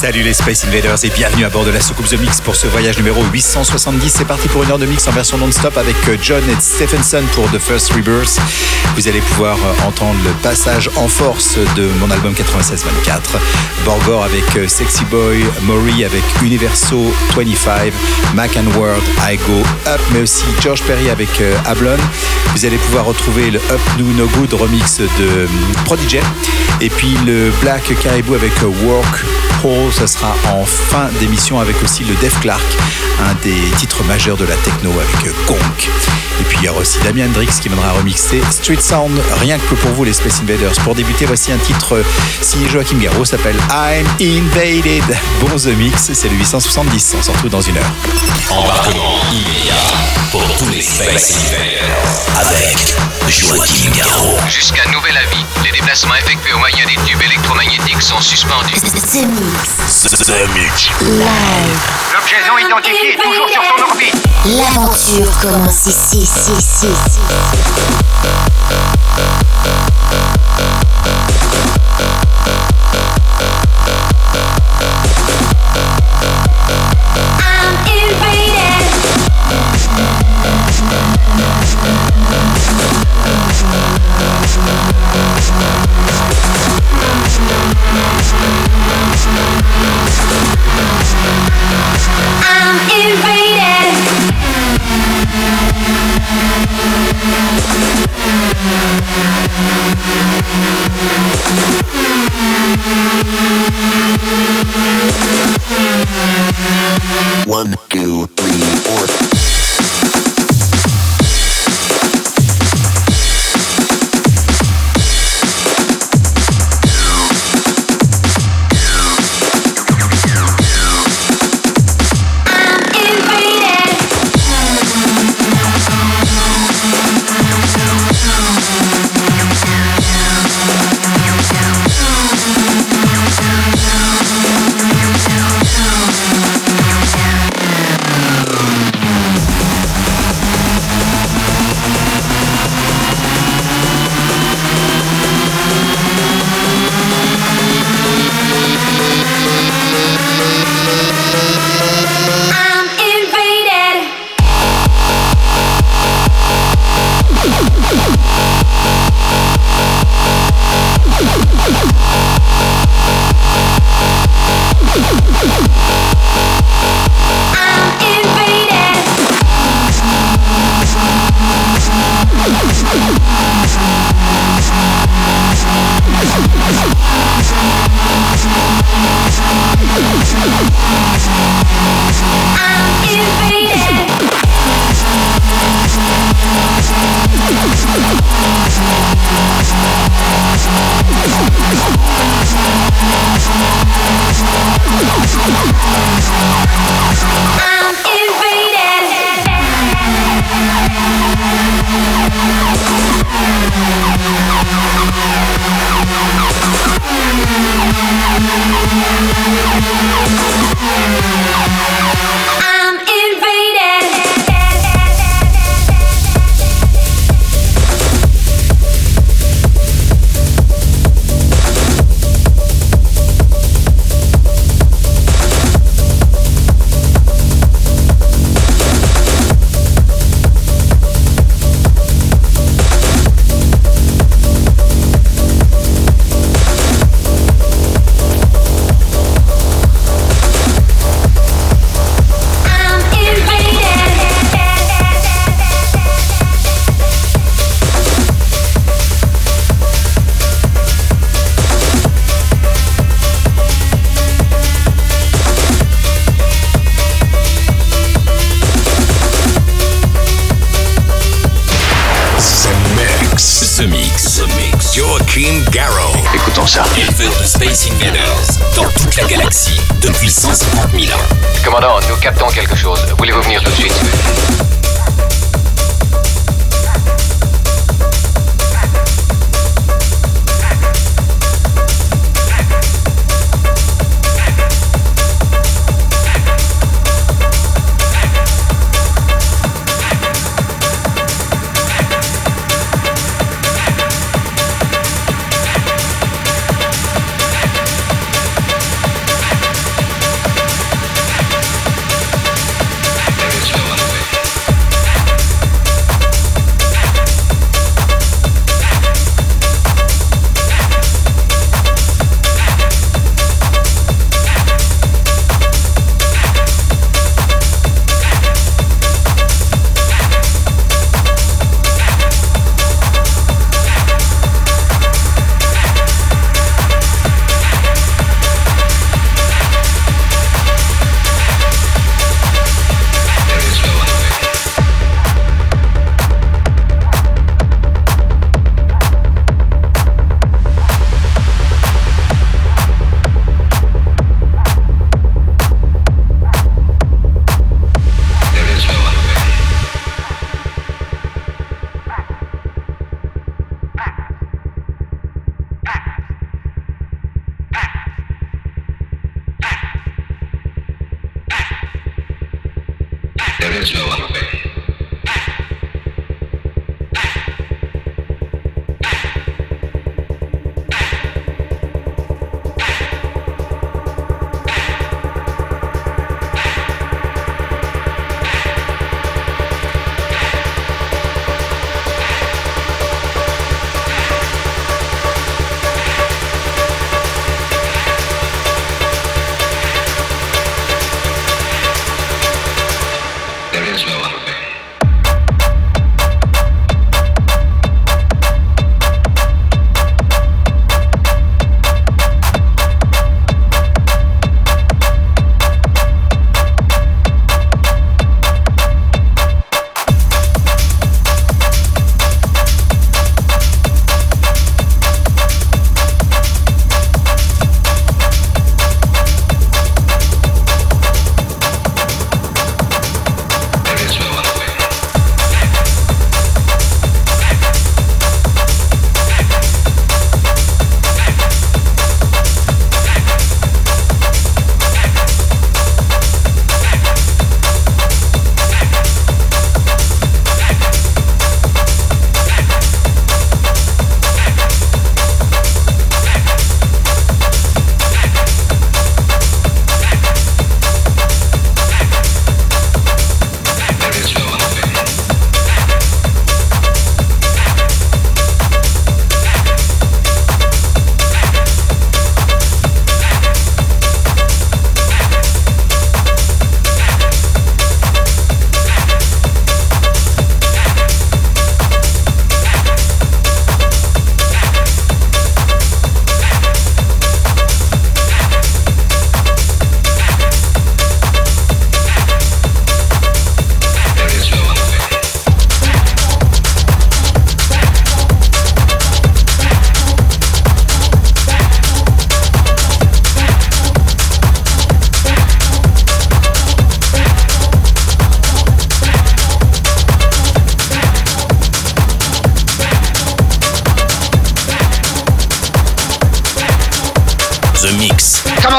Salut les Space Invaders et bienvenue à bord de la soucoupe The Mix pour ce voyage numéro 870. C'est parti pour une heure de mix en version non-stop avec euh, John et Stephenson pour The First Rebirth. Vous allez pouvoir euh, entendre le passage en force de mon album 96-24. Borgor avec euh, Sexy Boy, Maury avec Universo 25, Mac and World, I Go Up, mais aussi George Perry avec Ablon. Vous allez pouvoir retrouver le Up New No Good remix de Prodigy et puis le Black Caribou avec Work Hall, ça sera en fin d'émission avec aussi le Def Clark, un des titres majeurs de la techno avec Gonk. Et puis il y aura aussi Damien Hendrix qui viendra remixer Street Sound, rien que pour vous les Space Invaders. Pour débuter, voici un titre signé Joachim Garraud, s'appelle I'm Invaded. Bon The Mix, c'est le 870, on se retrouve dans une heure. Embarquement immédiat pour tous les Space Invaders avec Joachim Garraud. Jusqu'à nouvel avis, les déplacements effectués au moyen des tubes électromagnétiques sont suspendus. The Mix. The Mix. Live. L'objet non identifié est toujours sur son orbite. L'aventure commence ici, ici, ici, ici.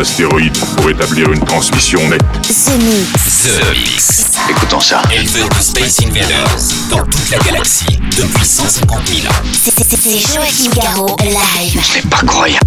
D'astéroïdes pour établir une transmission nette. The Mix. The Mix. Écoutons ça. Éleveur de Space Invaders dans toute la galaxie depuis 150 000 ans. C'est- c'est- C'est Joachim Garraud, live. C'est pas croyable.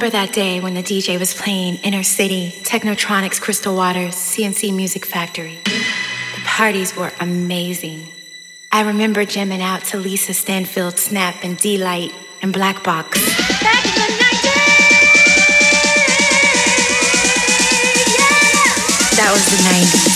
remember that day when the DJ was playing Inner City, Technotronics, Crystal Waters, CNC Music Factory. The parties were amazing. I remember jamming out to Lisa Stanfield, Snap, and D-Light, and Black Box. Back in the 90s! Yeah! That was the 90s.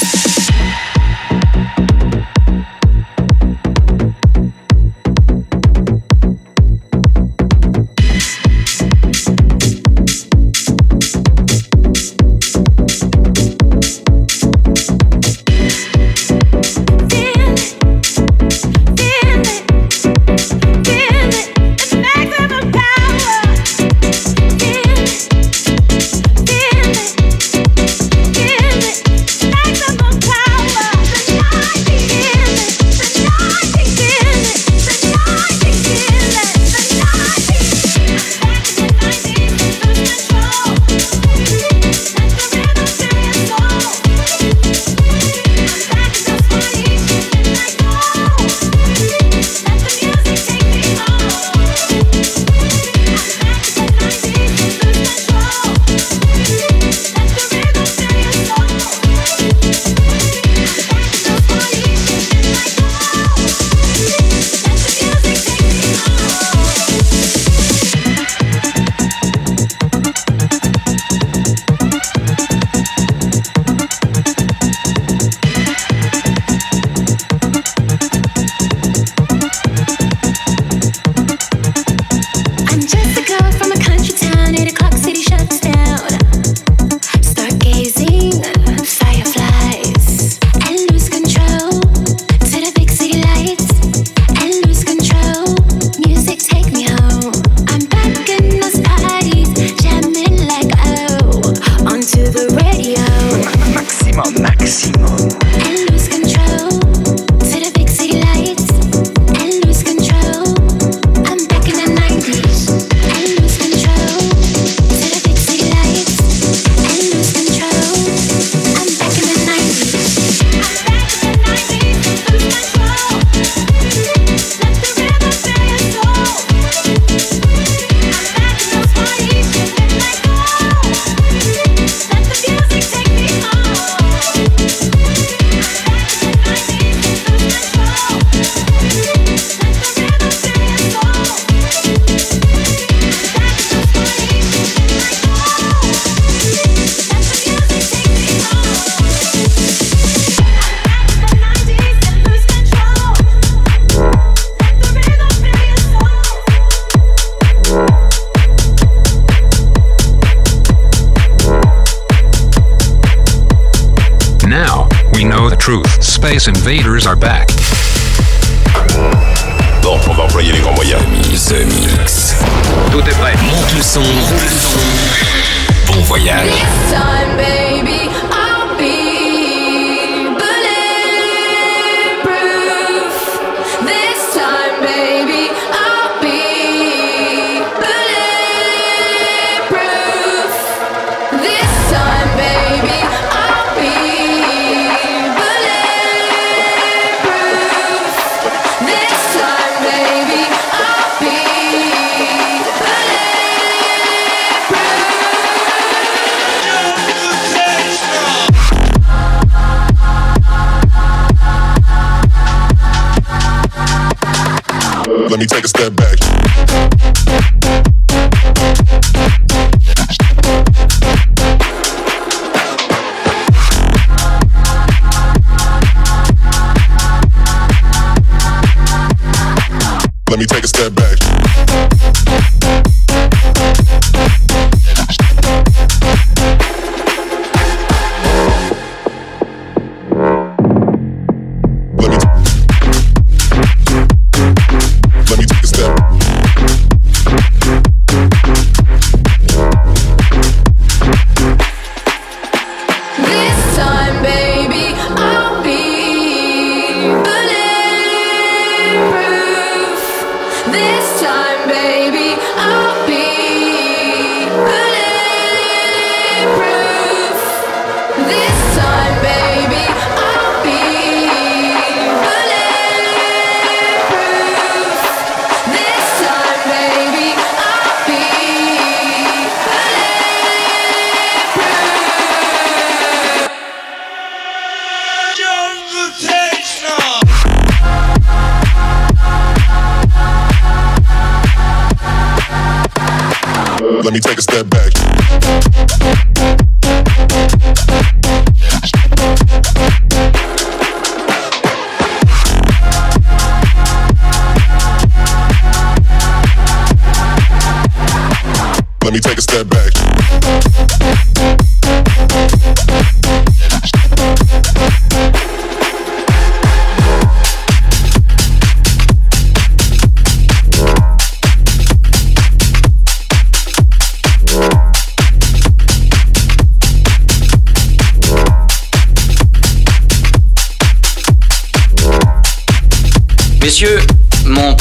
Invaders are back.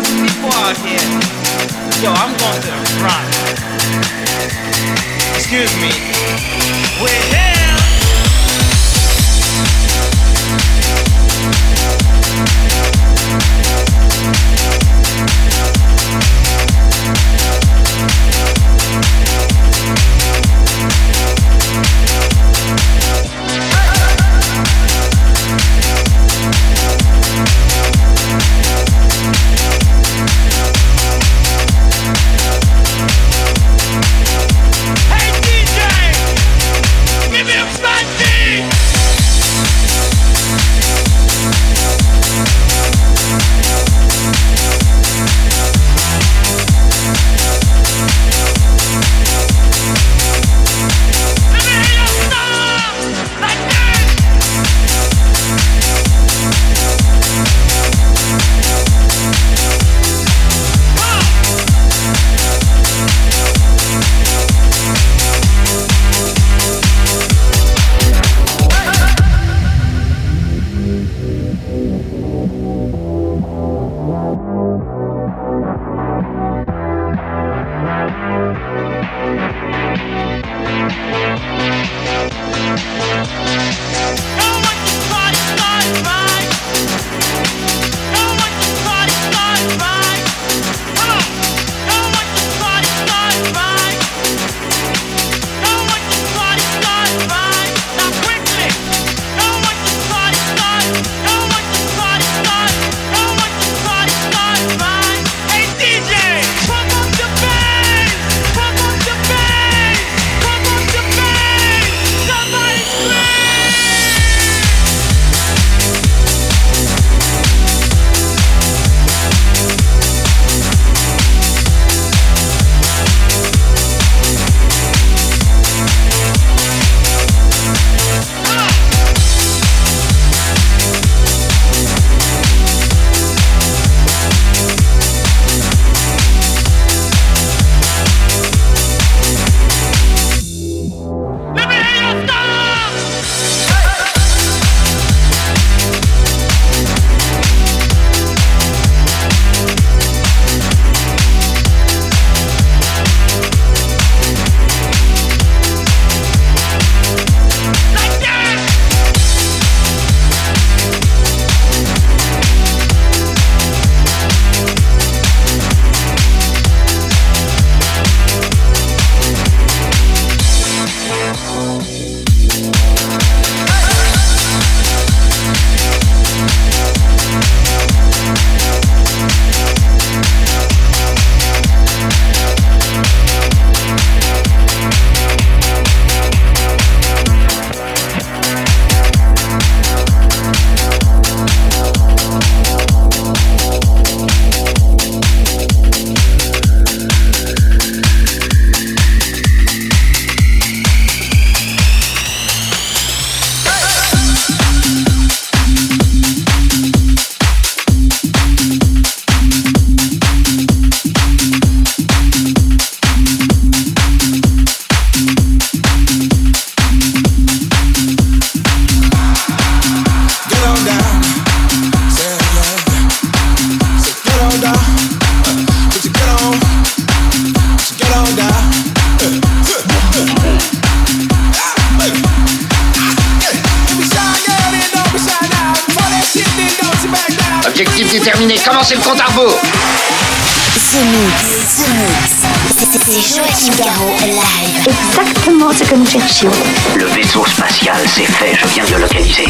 People out here. Yo, I'm going to the front. Excuse me. We're here. Hey Déterminé, commencez le compte à rebours The Mix, The Mix. C'est Joachim Garraud live. Exactement ce que nous cherchions. Le vaisseau spatial, c'est fait, je viens de le localiser.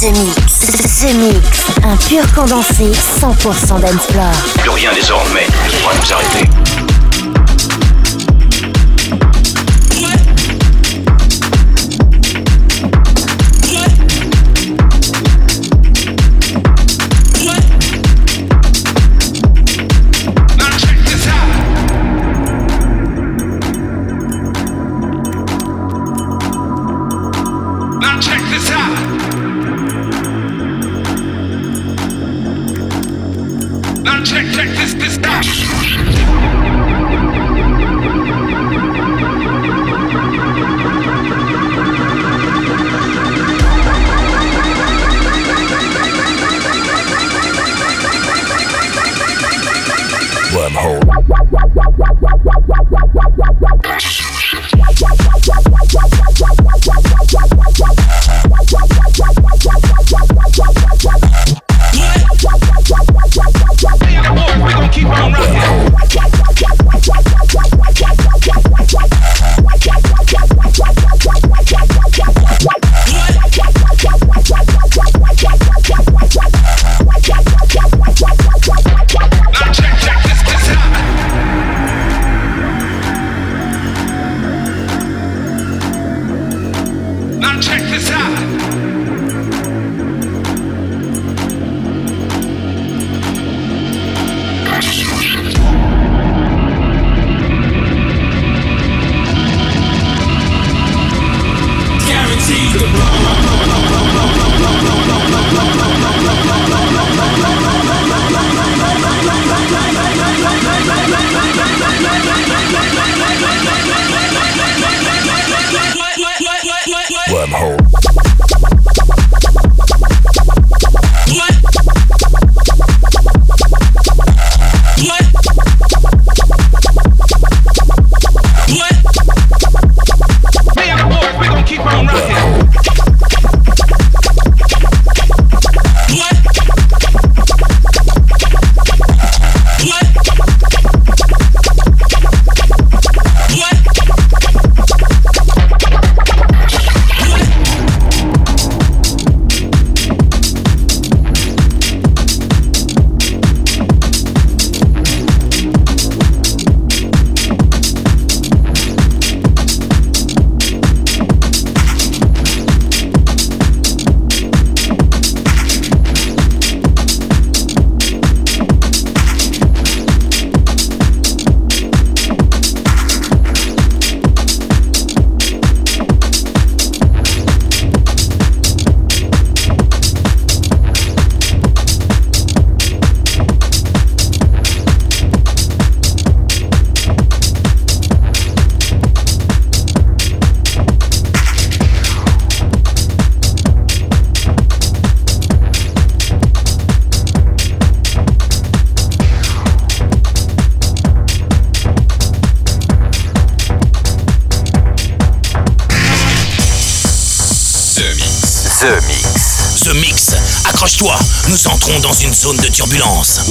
The Mix. The Mix, un pur condensé 100% d'Ensplore. Plus rien désormais ne pourra nous arrêter.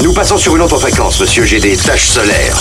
Nous passons sur une autre fréquence, monsieur. J'ai des taches solaires.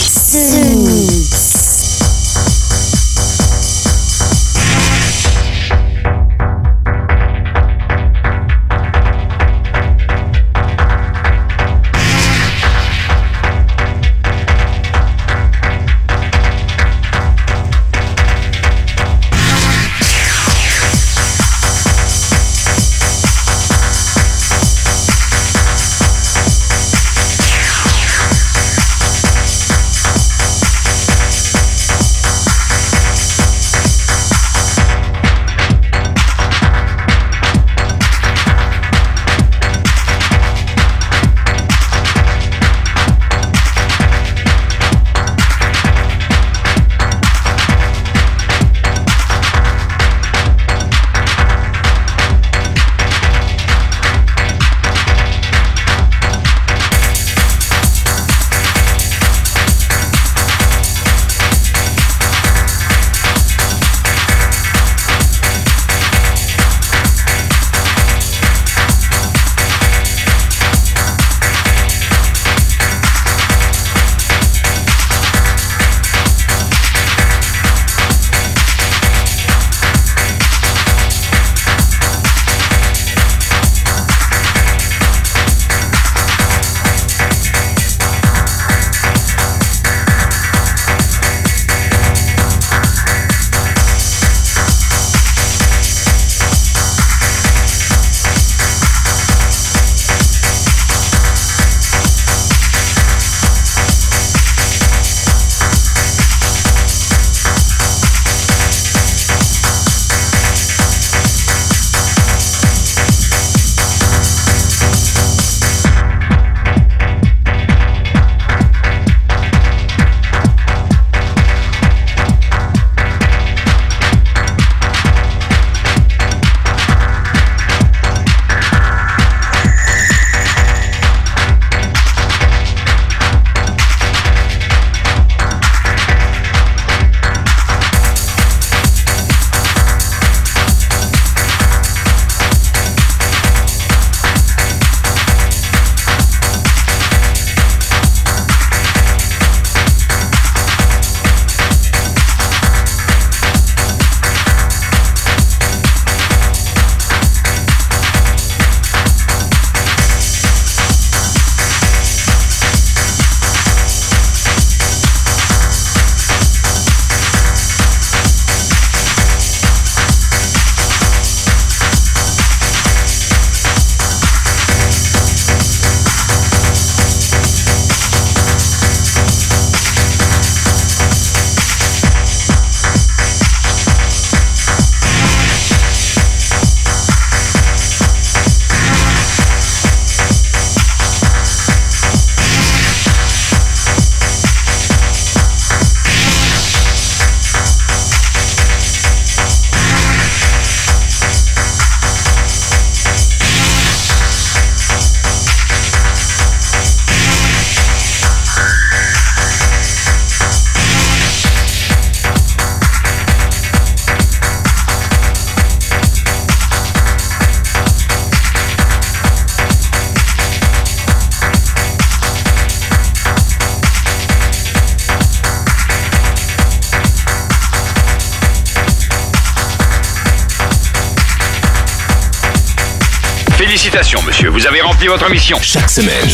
Votre mission. Chaque semaine,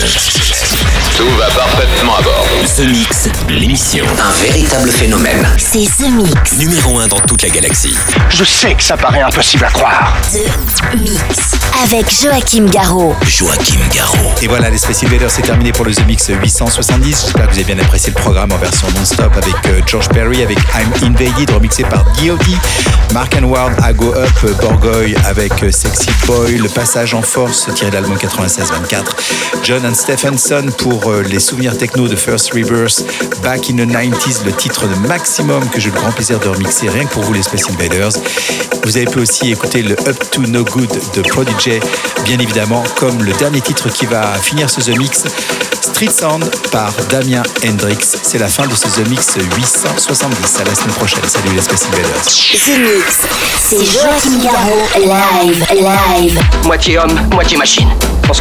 Tout va parfaitement à bord. The Mix, l'émission. Un véritable phénomène. C'est The Mix. Numéro 1 dans toute la galaxie. Je sais que ça paraît impossible à croire. The Mix. Avec Joachim Garraud. Joachim Garraud. Et voilà, les Space Invaders, c'est terminé pour le The Mix 870. J'espère que vous avez bien apprécié le programme en version non-stop avec euh, George Perry, avec I'm Invaded, remixé par D.O.D. Mark and Ward, I Go Up, Borgoy avec euh, Sexy Boy, le passage en force tiré de l'album 96-24. John and Stephenson pour euh, les souvenirs techno de First Rebirth, Back in the 90s, le titre de maximum que j'ai le grand plaisir de remixer rien que pour vous les Space Invaders. Vous avez pu aussi écouter le Up to No Good de Prodigy, bien évidemment, comme le dernier titre qui va finir ce The Mix, Street Sound par Damien Hendrix. C'est la fin de ce The Mix 870. À la semaine prochaine. Salut les Space Invaders. The Mix. C'est Joachim Garraud. Live. Live. Moitié homme, moitié machine.